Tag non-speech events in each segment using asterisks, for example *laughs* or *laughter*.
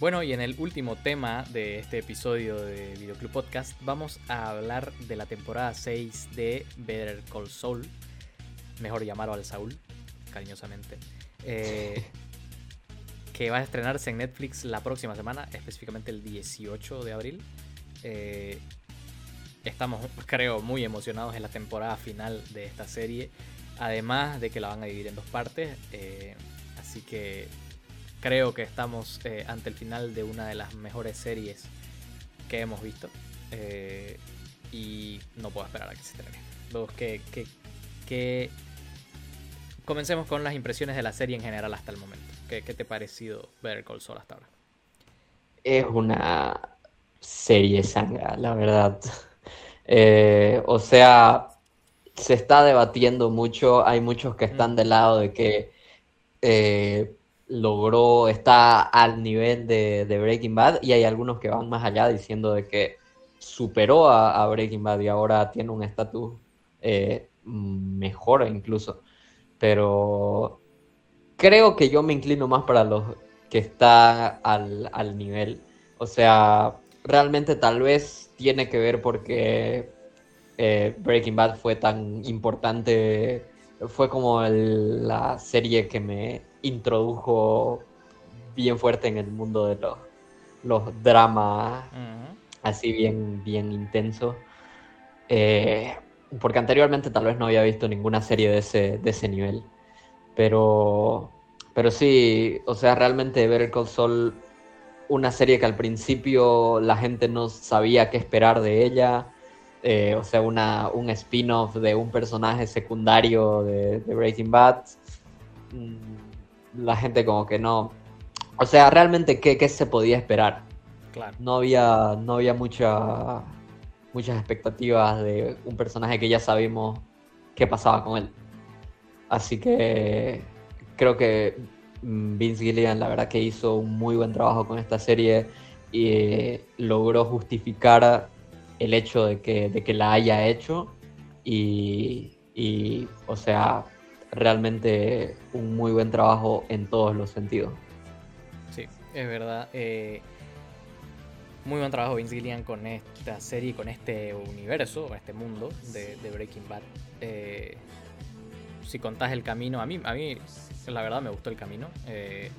Bueno, y en el último tema de este episodio de Videoclub Podcast, vamos a hablar de la temporada 6 de Better Call Saul, mejor llamarlo al Saul, cariñosamente, eh, *laughs* que va a estrenarse en Netflix la próxima semana, específicamente el 18 de abril. Eh, estamos, creo, muy emocionados en la temporada final de esta serie, además de que la van a dividir en dos partes, eh, así que creo que estamos eh, ante el final de una de las mejores series que hemos visto. Eh, y no puedo esperar a que se termine. Luego, que, que, Comencemos con las impresiones de la serie en general hasta el momento. ¿Qué, te ha parecido ver Call Saul hasta ahora? Es una serie sangra, la verdad. *laughs* Eh, o sea, se está debatiendo mucho. Hay muchos que están del lado de que logró, está al nivel de, Breaking Bad y hay algunos que van más allá diciendo de que superó a, Breaking Bad y ahora tiene un estatus eh, mejor incluso. Pero creo que yo me inclino más para los que está al, nivel. O sea, realmente tal vez tiene que ver porque eh, Breaking Bad fue tan importante, fue como la serie que me introdujo bien fuerte en el mundo de los, los dramas así bien, bien intensos. Eh, porque anteriormente tal vez no había visto ninguna serie de ese, de ese nivel. Pero, pero sí, o sea, realmente ver el console una serie que al principio la gente no sabía qué esperar de ella. Eh, o sea, una, un spin-off de un personaje secundario de, de Breaking Bad. Mm, la gente como que no... O sea, realmente, ¿qué, se podía esperar? Claro. No había, no había mucha, muchas expectativas de un personaje que ya sabemos qué pasaba con él. Así que creo que mm, Vince Gilligan la verdad que hizo un muy buen trabajo con esta serie y eh, logró justificar el hecho de que, de que la haya hecho y, y, o sea, realmente un muy buen trabajo en todos los sentidos. Sí, es verdad. Eh, muy buen trabajo Vince Gillian con esta serie, con este universo, este mundo de, Breaking Bad. Eh, si contás el camino, a mí, a mí la verdad me gustó el camino. Eh,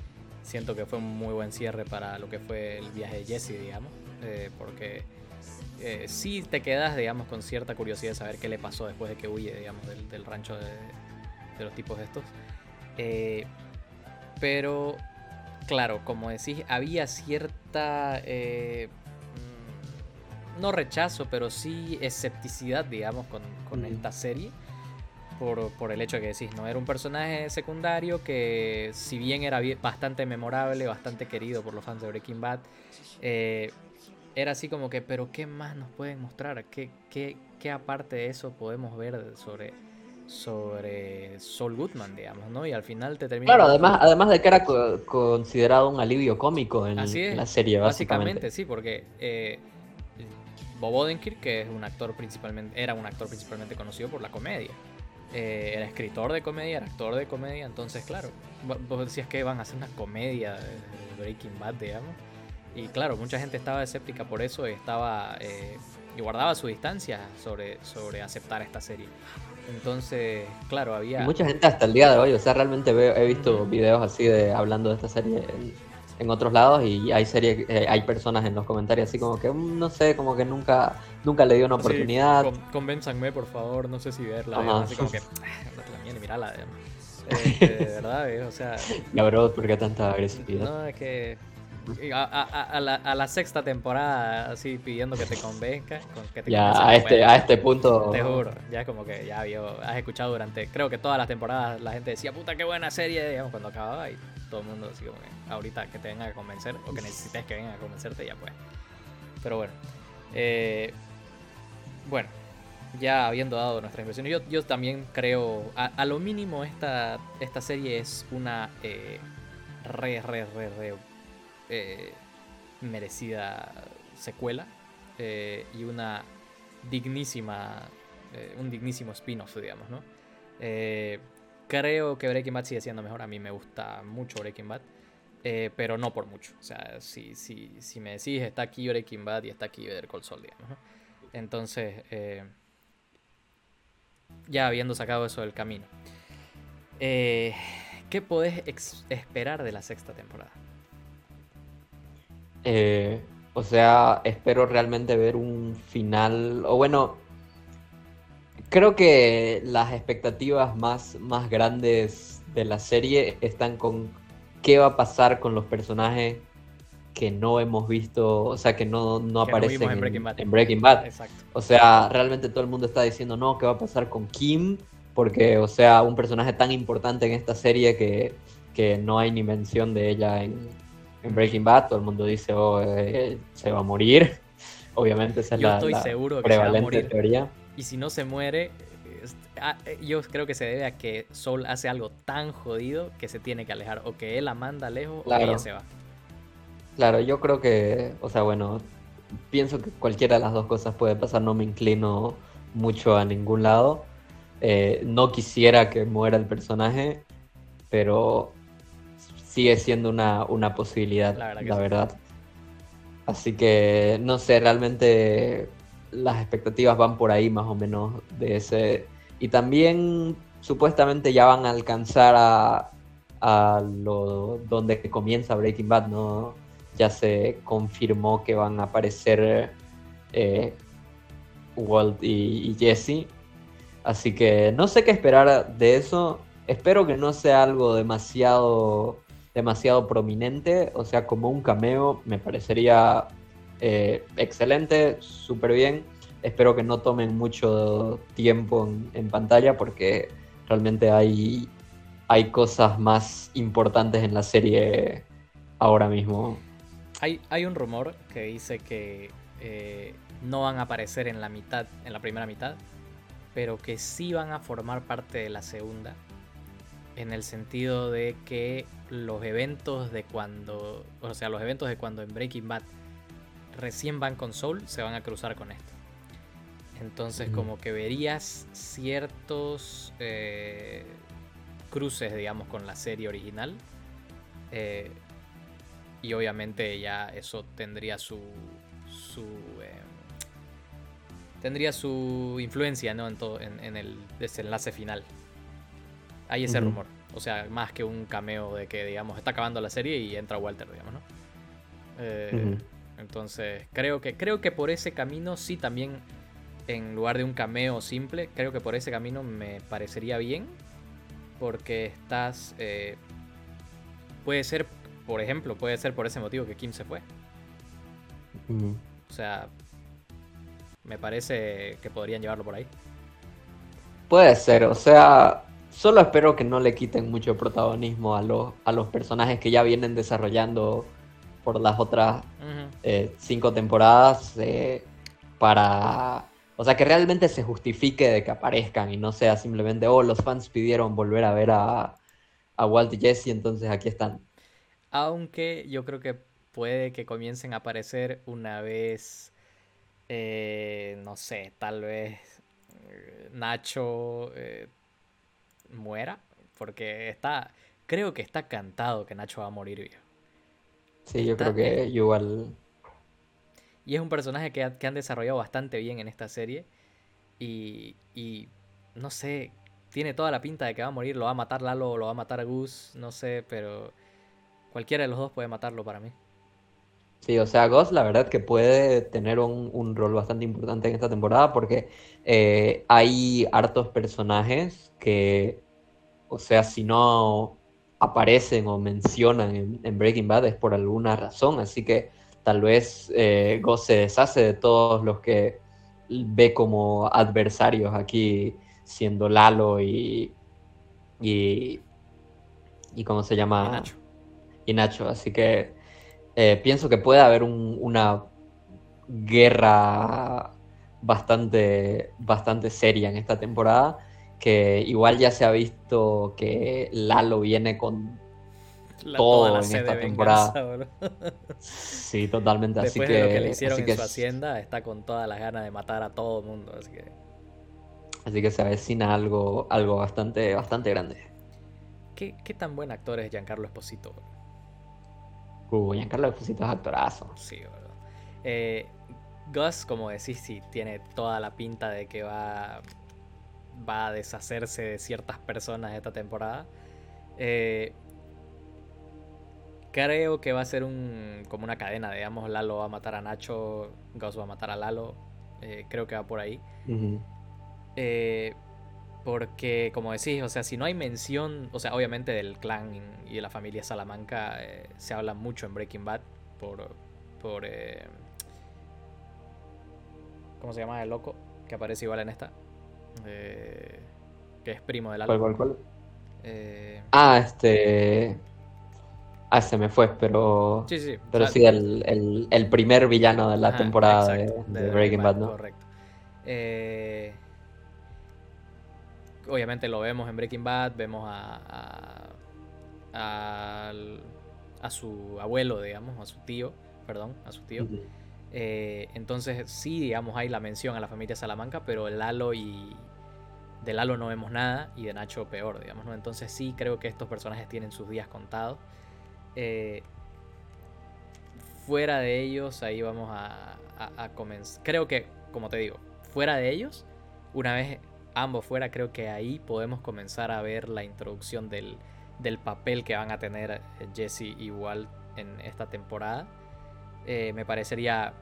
siento que fue un muy buen cierre para lo que fue el viaje de Jesse, digamos, porque sí te quedas, digamos, con cierta curiosidad de saber qué le pasó después de que huye, digamos, del rancho de, de los tipos estos. Eh, pero, claro, como decís, había cierta... Eh, mm, no rechazo, pero sí escepticidad, digamos, con, esta serie. Por, el hecho de que decís, no era un personaje secundario que si bien era bastante memorable, bastante querido por los fans de Breaking Bad, eh, era así como que, pero ¿qué más nos pueden mostrar? ¿Qué, qué, qué aparte de eso podemos ver sobre, sobre Saul Goodman, digamos, ¿no? Y al final te termina... Claro, además, además de que era considerado un alivio cómico en, la serie, básicamente. sí, porque eh, Bob Odenkirk, que es un actor principalmente, era un actor principalmente conocido por la comedia. Eh, era escritor de comedia, era actor de comedia, entonces, claro, vos decías que van a hacer una comedia de Breaking Bad, digamos. Y claro, mucha gente estaba escéptica por eso y estaba... Eh, y guardaba su distancia sobre, sobre aceptar esta serie. Entonces, claro, había... mucha gente hasta el día de hoy, o sea, realmente he visto videos así de hablando de esta serie en, otros lados y hay serie, eh, hay personas en los comentarios así como que, mm, no sé, como que nunca nunca le dio una oportunidad. Sí, convénzanme, por favor, no sé si verla. Así como que, no mirala. *laughs* Eh, de verdad, eh, o sea... Ya, bro, ¿por qué tanta agresividad? No, es que a, la, sexta temporada así pidiendo que te. Que te ya, a este, a este punto. Te juro, ya como que ya vio, has escuchado durante, creo que todas las temporadas la gente decía, puta, qué buena serie, digamos, cuando acababa y todo el mundo así como que ahorita que te venga a convencer o que necesites que venga a convencerte, ya pues. Pero bueno. Eh, bueno, ya habiendo dado nuestra impresión, yo, yo también creo, a, lo mínimo esta, esta serie es una eh, re, re, re, re eh, merecida secuela eh, y una dignísima, eh, un dignísimo spin-off, digamos, ¿no? creo que Breaking Bad sigue siendo mejor, a mí me gusta mucho Breaking Bad, pero no por mucho. O sea, si, si, si me decís, está aquí Breaking Bad y está aquí Better Call Saul, digamos, ¿no? Entonces, ya habiendo sacado eso del camino, ¿qué podés esperar de la sexta temporada? Eh, o sea, espero realmente ver un final, o bueno, creo que las expectativas más, más grandes de la serie están con qué va a pasar con los personajes que no hemos visto, o sea, que no, no aparecen en, Breaking Bad. O sea, realmente todo el mundo está diciendo, no, ¿qué va a pasar con Kim? Porque, o sea, un personaje tan importante en esta serie que, que no hay ni mención de ella en, en Breaking Bad, todo el mundo dice, oh, eh, se va a morir. *laughs* Obviamente esa es la, estoy seguro que prevalente teoría. Y si no se muere, ah, eh, yo creo que se debe a que Sol hace algo tan jodido que se tiene que alejar. O que él la manda lejos o que ella se va. Claro, yo creo que, o sea, bueno, pienso que cualquiera de las dos cosas puede pasar, no me inclino mucho a ningún lado. Eh, no quisiera que muera el personaje, pero sigue siendo una, posibilidad, la, verdad. Así que, no sé, realmente las expectativas van por ahí más o menos de ese... Y también supuestamente ya van a alcanzar a, a lo donde comienza Breaking Bad, ¿no? ya se confirmó que van a aparecer eh, Walt y, Jesse. Así que no sé qué esperar de eso. Espero que no sea algo demasiado, demasiado prominente. O sea, como un cameo me parecería eh, excelente, súper bien. Espero que no tomen mucho tiempo en, pantalla porque realmente hay, hay cosas más importantes en la serie ahora mismo. Hay, un rumor que dice que eh, no van a aparecer en la mitad, en la primera mitad, pero que sí van a formar parte de la segunda. En el sentido de que los eventos de cuando. O sea, los eventos de cuando en Breaking Bad recién van con Soul se van a cruzar con esto. Entonces, como que verías ciertos eh, cruces, digamos, con la serie original. Eh, y obviamente ya eso tendría su. su em, tendría su influencia ¿no? en, todo, en, el desenlace final. Hay ese rumor. O sea, más que un cameo de que, digamos, está acabando la serie y entra Walter, digamos, ¿no? Eh, entonces, creo que, creo que por ese camino sí también, en lugar de un cameo simple, creo que por ese camino me parecería bien. Porque estás... Eh, puede ser por ejemplo, puede ser por ese motivo que Kim se fue. O sea, me parece que podrían llevarlo por ahí. Puede ser, o sea, solo espero que no le quiten mucho protagonismo a los, a los personajes que ya vienen desarrollando por las otras eh, cinco temporadas eh, para... O sea, que realmente se justifique de que aparezcan y no sea simplemente, oh, los fans pidieron volver a ver a, a Walt y Jesse, entonces aquí están. Aunque yo creo que puede que comiencen a aparecer una vez, eh, no sé, tal vez eh, Nacho eh, muera. Porque está, creo que está cantado que Nacho va a morir, Sí, yo creo que igual... Y es un personaje que, han desarrollado bastante bien en esta serie. Y, y no sé, tiene toda la pinta de que va a morir, lo va a matar Lalo o lo va a matar Gus, no sé, pero Cualquiera de los dos puede matarlo para mí. Sí, o sea, Ghost la verdad que puede tener un, rol bastante importante en esta temporada porque eh, hay hartos personajes que, o sea, si no aparecen o mencionan en, Breaking Bad es por alguna razón, así que tal vez eh, Ghost se deshace de todos los que ve como adversarios aquí, siendo Lalo y... y, y ¿cómo se llama? y Nacho. Así que eh, pienso que puede haber una guerra bastante, bastante seria en esta temporada. Que igual ya se ha visto que Lalo viene con todo en esta temporada. sí, totalmente. Después así de lo que le hicieron en su hacienda, está con todas las ganas de matar a todo el mundo. Así que, así que se avecina algo, algo bastante, bastante grande. ¿Qué, ¿Qué tan buen actor es Giancarlo Esposito? Uh, Giancarlo Esposito es actorazo. Sí, boludo. Eh, Gus, como decís, sí, tiene toda la pinta de que va, va a deshacerse de ciertas personas esta temporada. Eh, creo que va a ser un, como una cadena, digamos, Lalo va a matar a Nacho, Gus va a matar a Lalo. Eh, creo que va por ahí. Eh, porque, como decís, o sea, si no hay mención, o sea, obviamente del clan y de la familia Salamanca eh, se habla mucho en Breaking Bad por. por eh, ¿Cómo se llama el loco? Que aparece igual en esta. Eh, que es primo del ¿Cuál, cuál, cuál? Eh, Ah, este. Ah, se me fue, pero. sí, sí. Pero o sea, sí, el, el- el primer villano de la ajá, temporada de, exacto, de Breaking Bad, ¿no? Correcto. Eh, obviamente lo vemos en Breaking Bad, vemos a, a, a su abuelo, digamos, a su tío, perdón, a su tío. Eh, entonces sí, digamos, hay la mención a la familia Salamanca, pero Lalo y de Lalo no vemos nada y de Nacho peor, digamos, ¿no? Entonces sí creo que estos personajes tienen sus días contados. Eh, fuera de ellos, ahí vamos a, a- a comenzar. Creo que, como te digo, fuera de ellos, una vez ambos fuera, creo que ahí podemos comenzar a ver la introducción del, del papel que van a tener eh, Jesse y Walt en esta temporada. Eh, me parecería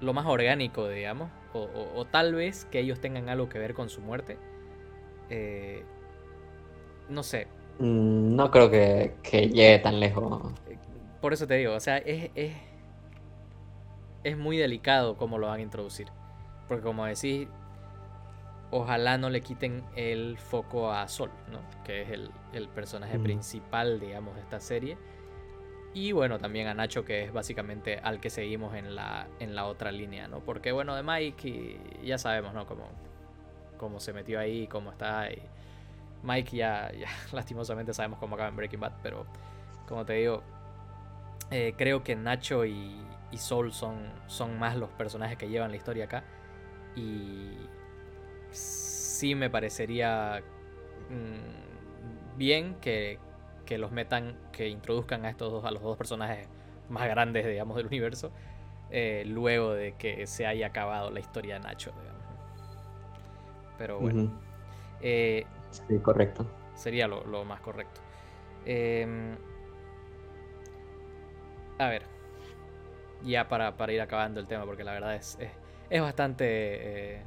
lo más orgánico, digamos, o, o- o tal vez que ellos tengan algo que ver con su muerte. Eh, no sé, Mm, No creo que, que llegue tan lejos. por eso te digo, o sea, es, es, es muy delicado cómo lo van a introducir. Porque como decís, ojalá no le quiten el foco a Sol, ¿no? Que es el, el personaje Ujú. principal, digamos, de esta serie. Y bueno, también a Nacho, que es básicamente al que seguimos en la, en la otra línea, ¿no? Porque bueno, de Mike y ya sabemos, ¿no? Cómo, cómo se metió ahí, cómo está. Y Mike ya, ya *laughs* lastimosamente sabemos cómo acaba en Breaking Bad, pero como te digo, eh, creo que Nacho y, y Soul son, son más los personajes que llevan la historia acá. Y sí me parecería mm, bien que, que los metan, que introduzcan a estos dos, a los dos personajes más grandes, digamos, del universo, eh, luego de que se haya acabado la historia de Nacho, digamos. Pero bueno, eh, Sí, correcto. sería lo, lo más correcto. Em, a ver, ya para, para ir acabando el tema, porque la verdad es, es, es bastante...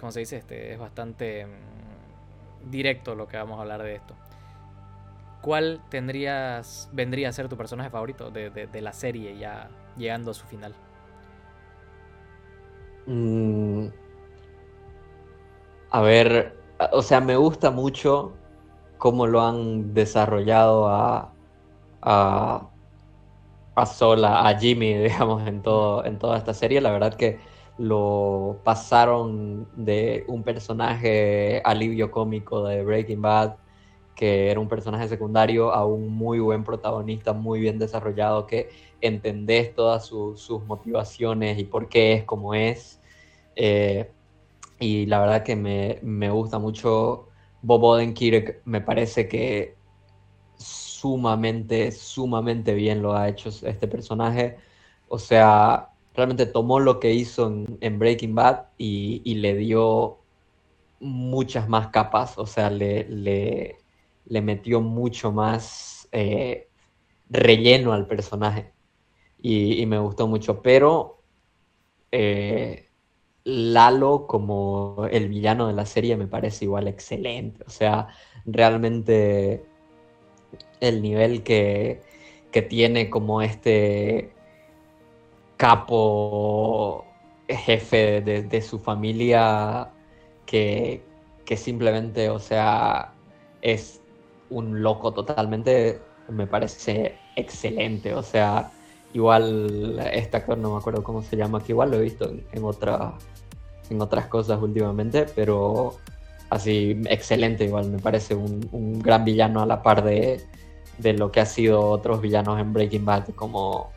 ¿Cómo se dice? Este, es bastante mm, directo lo que vamos a hablar de esto. ¿Cuál tendrías, vendría a ser tu personaje favorito de, de- la serie ya llegando a su final? Mm, a ver, o sea, me gusta mucho cómo lo han desarrollado a, a, a Sola, a Jimmy, *laughs* digamos, en todo, en toda esta serie. La verdad que lo pasaron de un personaje alivio cómico de Breaking Bad, que era un personaje secundario, a un muy buen protagonista, muy bien desarrollado, que entendés todas su- sus motivaciones y por qué es como es. Eh, y la verdad que me, me gusta mucho Bob Odenkirk, me parece que sumamente, sumamente bien lo ha hecho este personaje. O sea, realmente tomó lo que hizo en, Breaking Bad y, le dio muchas más capas, o sea, le, metió mucho más eh, relleno al personaje. Y, me gustó mucho, pero eh, Lalo como el villano de la serie me parece igual excelente, o sea, realmente el nivel que tiene como este capo jefe de, su familia que, que simplemente, o sea, es un loco totalmente, me parece excelente. O sea, igual este actor, no me acuerdo cómo se llama, que igual lo he visto en, en, en otras cosas últimamente, pero así, excelente igual, me parece un, un gran villano a la par de, de, lo que ha sido otros villanos en Breaking Bad, como,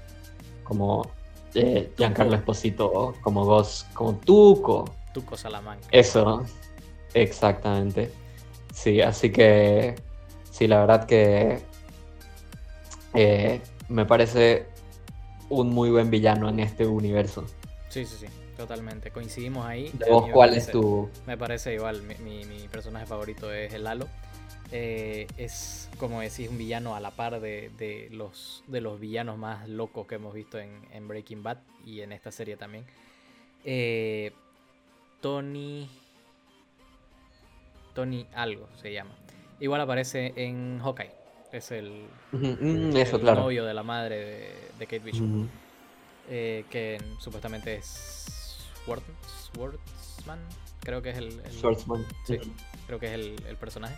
como eh, Giancarlo Esposito, como Ghost, como Tuco. Tuco Salamanca. Eso, exactamente. Sí, así que sí, la verdad que eh, me parece un muy buen villano en este universo. Sí, sí, sí, totalmente. Coincidimos ahí. ¿De vos cuál es tu...? Me parece igual, mi, mi, personaje favorito es el Halo. Eh, es, como decís, un villano a la par de, de, los, de los villanos más locos que hemos visto en, en Breaking Bad y en esta serie también. Eh, Tony... Tony algo se llama. Igual aparece en Hawkeye. Es el, mm, Eso, novio de la madre de, Kate Bishop. Eh, que supuestamente es Swordsman. Creo que es el. Swordsman. Sí, creo que es el, personaje.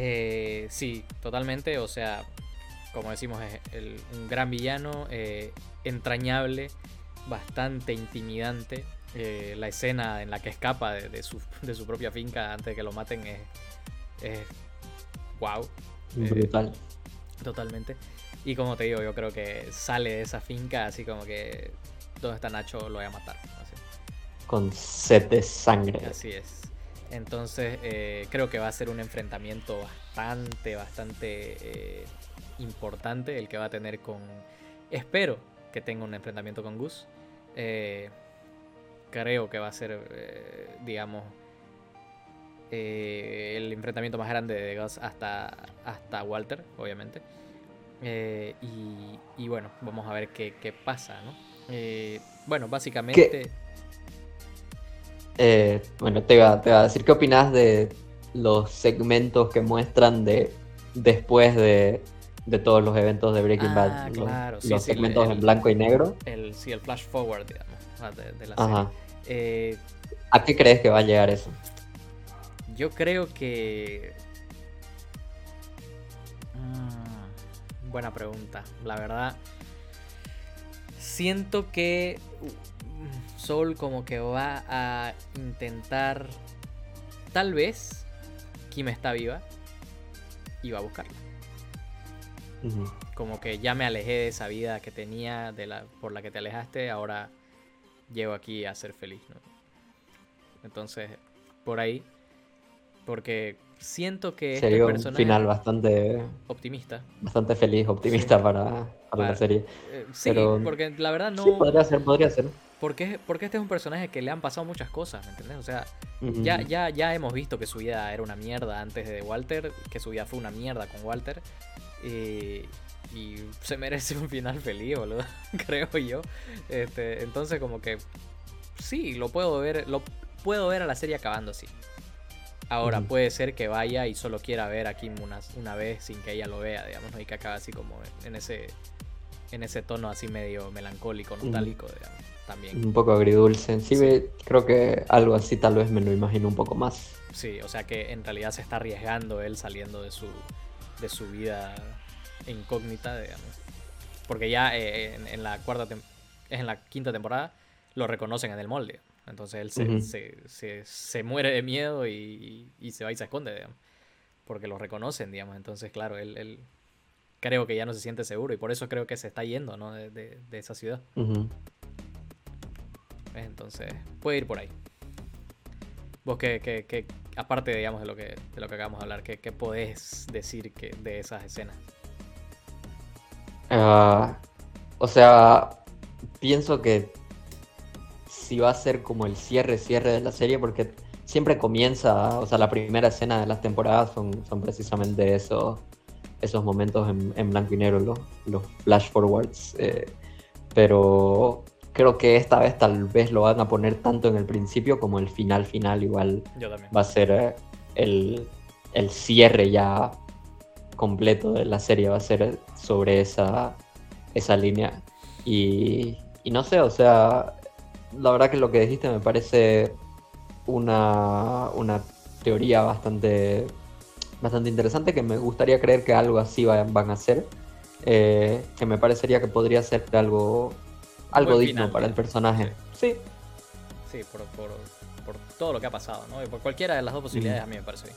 Eh, sí, totalmente. O sea, como decimos, es un gran villano. Eh, entrañable. Bastante intimidante. la escena en la que escapa *laughs* de, su, propia finca antes de que lo maten es. es wow. Brutal. totalmente. Y como te digo, yo creo que sale de esa finca así como que ¿dónde está Nacho? Lo voy a matar. Con sed de sangre. Así es. Entonces eh, creo que va a ser un enfrentamiento bastante, bastante eh, importante el que va a tener con... Espero que tenga un enfrentamiento con Gus. Eh, creo que va a ser, digamos, eh, el enfrentamiento más grande de Gus hasta, hasta Walter, obviamente. Eh, y, bueno, vamos a ver qué, pasa, ¿no? Bueno, básicamente... bueno, te iba, a decir, ¿qué opinas de los segmentos que muestran de después de, todos los eventos de Breaking ah, Bad? los, segmentos en blanco y negro. El, sí, el flash forward, digamos, de, la serie. ¿A qué crees que va a llegar eso? Yo creo que... Mm, buena pregunta. La verdad, siento que Soul como que va a intentar... Tal vez Kim está viva y va a buscarla. Como que ya me alejé de esa vida que tenía, de la, por la que te alejaste, ahora llego aquí a ser feliz, ¿no? Entonces, por ahí porque siento que este Sería un final bastante optimista. Bastante feliz, optimista para, la serie. Eh, sí, porque la verdad no. Sí, podría ser, podría ser. Porque, porque este es un personaje que le han pasado muchas cosas, ¿me entiendes? O sea, ya, ya, ya hemos visto que su vida era una mierda antes de Walter, que su vida fue una mierda con Walter. y se merece un final feliz, boludo. *laughs* Creo yo. Este, entonces, como que. Sí, lo puedo ver. Lo puedo ver a la serie acabando así. Ahora, puede ser que vaya y solo quiera ver a Kim una, una vez sin que ella lo vea, digamos, y que acabe así como en ese, en ese tono así medio melancólico, nostálgico, digamos, también. Un poco agridulce. Sí, sí, creo que algo así tal vez me lo imagino un poco más. Sí, o sea que en realidad se está arriesgando él saliendo de su, de su vida incógnita, digamos. Porque ya eh, en, la cuarta en la quinta temporada lo reconocen en el molde. Entonces él se, se, muere de miedo y, se va y se esconde, digamos. Porque lo reconocen, digamos. Entonces, claro, él, creo que ya no se siente seguro y por eso creo que se está yendo, ¿no? De, esa ciudad. Entonces, puede ir por ahí. Vos que, aparte, digamos, de lo que, de lo que acabamos de hablar, ¿qué, qué podés decir que, de esas escenas? Ah, o sea, pienso que si va a ser como el cierre, cierre de la serie, porque siempre comienza, o sea, la primera escena de las temporadas son, son precisamente eso, esos momentos en, blanco y negro, los, los flash forwards. Eh, pero creo que esta vez tal vez lo van a poner tanto en el principio como el final final igual va a ser eh, el, el, cierre ya completo de la serie va a ser sobre esa, esa línea y, y no sé, o sea, la verdad que lo que dijiste me parece una, una teoría bastante, bastante interesante que me gustaría creer que algo así van, a hacer. Eh, que me parecería que podría ser algo, algo digno para el personaje. Sí. Sí, por, todo lo que ha pasado, ¿no? Y por cualquiera de las dos posibilidades a mí me parece bien.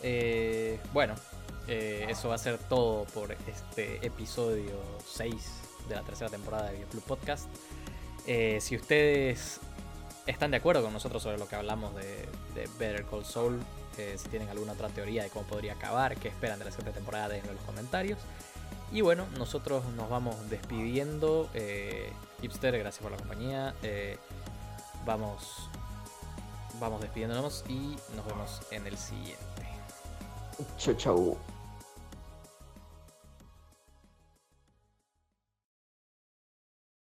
Eh, bueno, eh, eso va a ser todo por este episodio 6 de la tercera temporada de Videoclub Podcast. Eh, si ustedes están de acuerdo con nosotros sobre lo que hablamos de, Better Call Saul, eh, si tienen alguna otra teoría de cómo podría acabar, qué esperan de la siguiente temporada, déjenlo en los comentarios. Y bueno, nosotros nos vamos despidiendo. Eh, Hipster, gracias por la compañía. Eh, vamos, vamos despidiéndonos y nos vemos en el siguiente. Chau, chau.